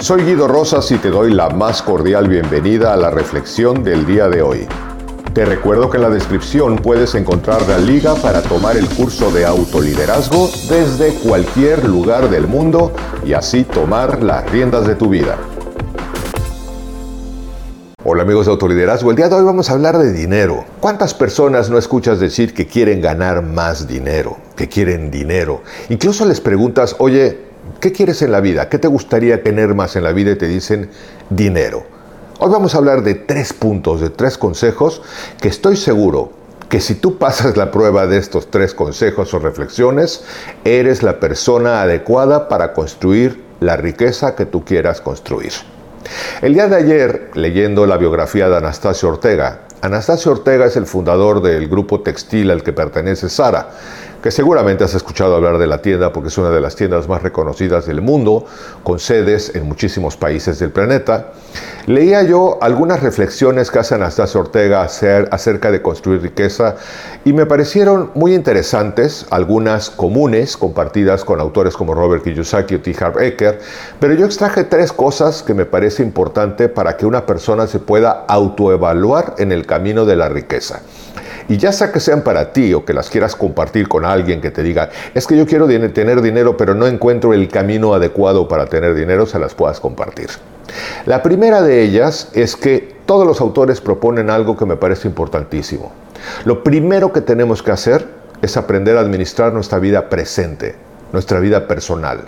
Soy Guido Rosas y te doy la más cordial bienvenida a la reflexión del día de hoy. Te recuerdo que en la descripción puedes encontrar la liga para tomar el curso de autoliderazgo desde cualquier lugar del mundo y así tomar las riendas de tu vida. Hola amigos de Autoliderazgo, el día de hoy vamos a hablar de dinero. ¿Cuántas personas no escuchas decir que quieren ganar más dinero, que quieren dinero? Incluso les preguntas, oye, ¿Qué quieres en la vida? ¿Qué te gustaría tener más en la vida? Y te dicen dinero. Hoy vamos a hablar de tres puntos, de tres consejos que estoy seguro que si tú pasas la prueba de estos tres consejos o reflexiones, eres la persona adecuada para construir la riqueza que tú quieras construir. El día de ayer, leyendo la biografía de Anastasio Ortega, Anastasio Ortega es el fundador del grupo textil al que pertenece Sara que seguramente has escuchado hablar de la tienda porque es una de las tiendas más reconocidas del mundo, con sedes en muchísimos países del planeta. Leía yo algunas reflexiones que hace Anastasio Ortega acerca de construir riqueza y me parecieron muy interesantes, algunas comunes, compartidas con autores como Robert Kiyosaki o T. Harv Eker, pero yo extraje tres cosas que me parece importante para que una persona se pueda autoevaluar en el camino de la riqueza. Y ya sea que sean para ti o que las quieras compartir con alguien que te diga, es que yo quiero tener dinero pero no encuentro el camino adecuado para tener dinero, se las puedas compartir. La primera de ellas es que todos los autores proponen algo que me parece importantísimo. Lo primero que tenemos que hacer es aprender a administrar nuestra vida presente, nuestra vida personal.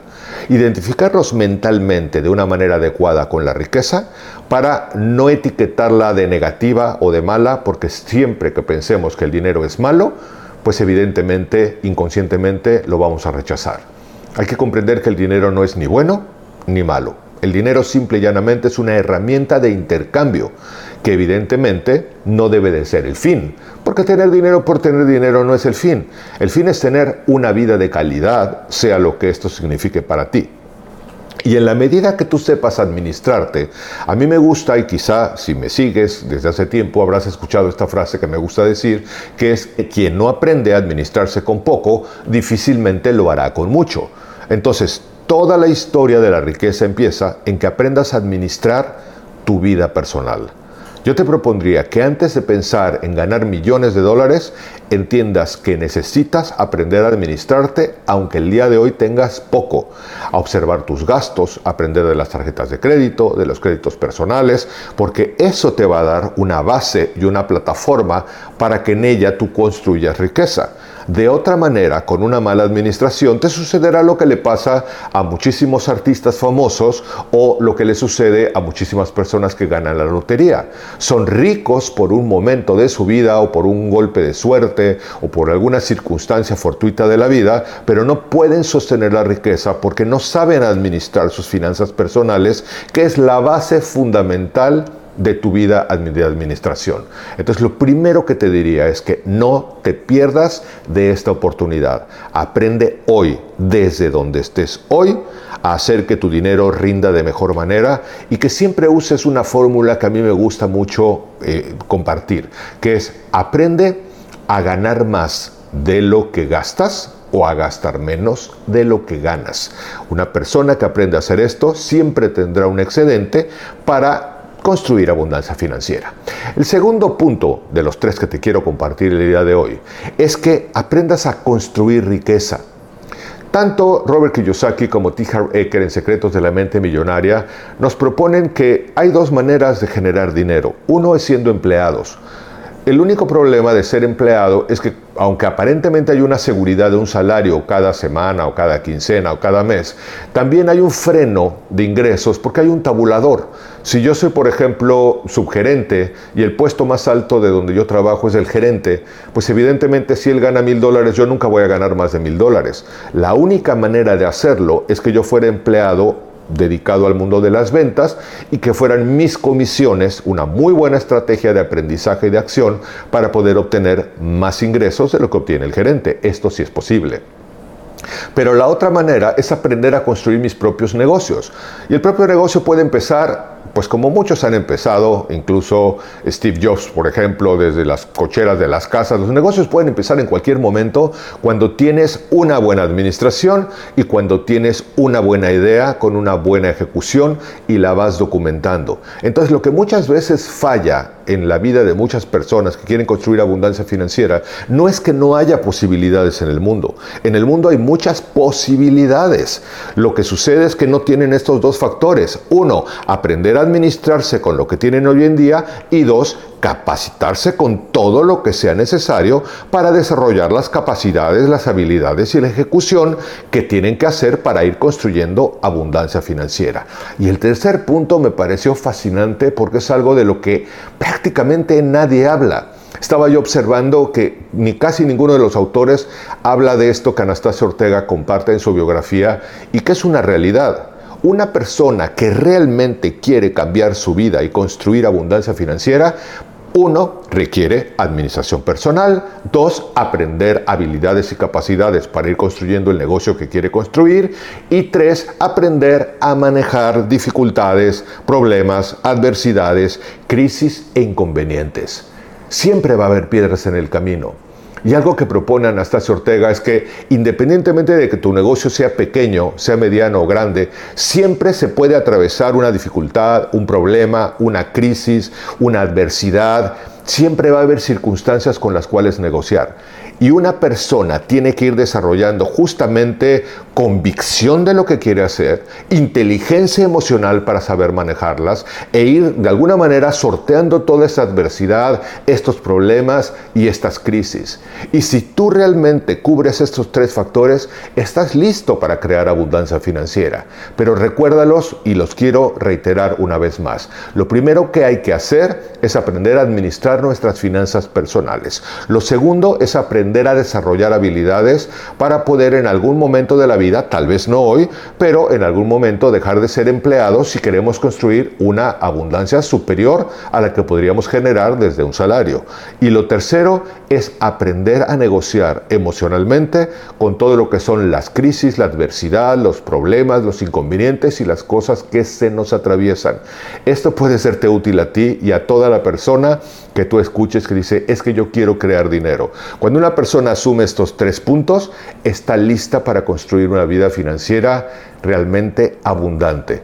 Identificarnos mentalmente de una manera adecuada con la riqueza para no etiquetarla de negativa o de mala, porque siempre que pensemos que el dinero es malo, pues evidentemente, inconscientemente, lo vamos a rechazar. Hay que comprender que el dinero no es ni bueno ni malo. El dinero simple y llanamente es una herramienta de intercambio que evidentemente no debe de ser el fin, porque tener dinero por tener dinero no es el fin. El fin es tener una vida de calidad, sea lo que esto signifique para ti. Y en la medida que tú sepas administrarte, a mí me gusta, y quizá si me sigues desde hace tiempo habrás escuchado esta frase que me gusta decir, que es quien no aprende a administrarse con poco, difícilmente lo hará con mucho. Entonces, toda la historia de la riqueza empieza en que aprendas a administrar tu vida personal. Yo te propondría que antes de pensar en ganar millones de dólares, entiendas que necesitas aprender a administrarte, aunque el día de hoy tengas poco, a observar tus gastos, aprender de las tarjetas de crédito, de los créditos personales, porque eso te va a dar una base y una plataforma para que en ella tú construyas riqueza. De otra manera, con una mala administración, te sucederá lo que le pasa a muchísimos artistas famosos o lo que le sucede a muchísimas personas que ganan la lotería. Son ricos por un momento de su vida o por un golpe de suerte o por alguna circunstancia fortuita de la vida, pero no pueden sostener la riqueza porque no saben administrar sus finanzas personales, que es la base fundamental de tu vida de administración. Entonces lo primero que te diría es que no te pierdas de esta oportunidad. Aprende hoy, desde donde estés hoy, a hacer que tu dinero rinda de mejor manera y que siempre uses una fórmula que a mí me gusta mucho eh, compartir, que es aprende a ganar más de lo que gastas o a gastar menos de lo que ganas. Una persona que aprende a hacer esto siempre tendrá un excedente para construir abundancia financiera. El segundo punto de los tres que te quiero compartir el día de hoy es que aprendas a construir riqueza. Tanto Robert Kiyosaki como T. Harv Eker en Secretos de la Mente Millonaria nos proponen que hay dos maneras de generar dinero. Uno es siendo empleados. El único problema de ser empleado es que aunque aparentemente hay una seguridad de un salario cada semana o cada quincena o cada mes, también hay un freno de ingresos porque hay un tabulador. Si yo soy, por ejemplo, subgerente y el puesto más alto de donde yo trabajo es el gerente, pues evidentemente si él gana mil dólares, yo nunca voy a ganar más de mil dólares. La única manera de hacerlo es que yo fuera empleado dedicado al mundo de las ventas y que fueran mis comisiones una muy buena estrategia de aprendizaje y de acción para poder obtener más ingresos de lo que obtiene el gerente. Esto sí es posible. Pero la otra manera es aprender a construir mis propios negocios. Y el propio negocio puede empezar pues como muchos han empezado, incluso Steve Jobs, por ejemplo, desde las cocheras de las casas, los negocios pueden empezar en cualquier momento cuando tienes una buena administración y cuando tienes una buena idea con una buena ejecución y la vas documentando. Entonces lo que muchas veces falla en la vida de muchas personas que quieren construir abundancia financiera no es que no haya posibilidades en el mundo. En el mundo hay muchas posibilidades. Lo que sucede es que no tienen estos dos factores. Uno, aprender a administrarse con lo que tienen hoy en día y dos, capacitarse con todo lo que sea necesario para desarrollar las capacidades, las habilidades y la ejecución que tienen que hacer para ir construyendo abundancia financiera. Y el tercer punto me pareció fascinante porque es algo de lo que prácticamente nadie habla. Estaba yo observando que ni casi ninguno de los autores habla de esto que Anastasia Ortega comparte en su biografía y que es una realidad. Una persona que realmente quiere cambiar su vida y construir abundancia financiera uno, requiere administración personal. Dos, aprender habilidades y capacidades para ir construyendo el negocio que quiere construir. Y tres, aprender a manejar dificultades, problemas, adversidades, crisis e inconvenientes. Siempre va a haber piedras en el camino. Y algo que propone Anastasia Ortega es que independientemente de que tu negocio sea pequeño, sea mediano o grande, siempre se puede atravesar una dificultad, un problema, una crisis, una adversidad. Siempre va a haber circunstancias con las cuales negociar. Y una persona tiene que ir desarrollando justamente convicción de lo que quiere hacer, inteligencia emocional para saber manejarlas e ir de alguna manera sorteando toda esa adversidad, estos problemas y estas crisis. Y si tú realmente cubres estos tres factores, estás listo para crear abundancia financiera. Pero recuérdalos y los quiero reiterar una vez más. Lo primero que hay que hacer es aprender a administrar nuestras finanzas personales. Lo segundo es aprender a desarrollar habilidades para poder en algún momento de la vida, tal vez no hoy, pero en algún momento dejar de ser empleados si queremos construir una abundancia superior a la que podríamos generar desde un salario. Y lo tercero es aprender a negociar emocionalmente con todo lo que son las crisis, la adversidad, los problemas, los inconvenientes y las cosas que se nos atraviesan. Esto puede serte útil a ti y a toda la persona que tú escuches que dice, es que yo quiero crear dinero. Cuando una persona asume estos tres puntos, está lista para construir una vida financiera realmente abundante.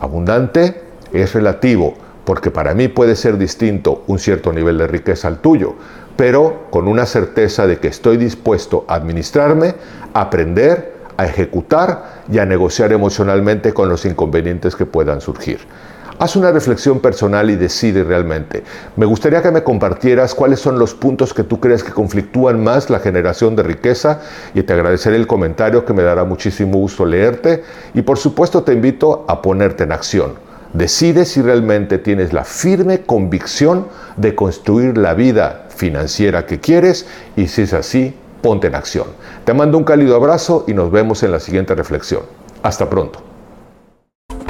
Abundante es relativo, porque para mí puede ser distinto un cierto nivel de riqueza al tuyo, pero con una certeza de que estoy dispuesto a administrarme, a aprender, a ejecutar y a negociar emocionalmente con los inconvenientes que puedan surgir. Haz una reflexión personal y decide realmente. Me gustaría que me compartieras cuáles son los puntos que tú crees que conflictúan más la generación de riqueza y te agradeceré el comentario que me dará muchísimo gusto leerte y por supuesto te invito a ponerte en acción. Decide si realmente tienes la firme convicción de construir la vida financiera que quieres y si es así, ponte en acción. Te mando un cálido abrazo y nos vemos en la siguiente reflexión. Hasta pronto.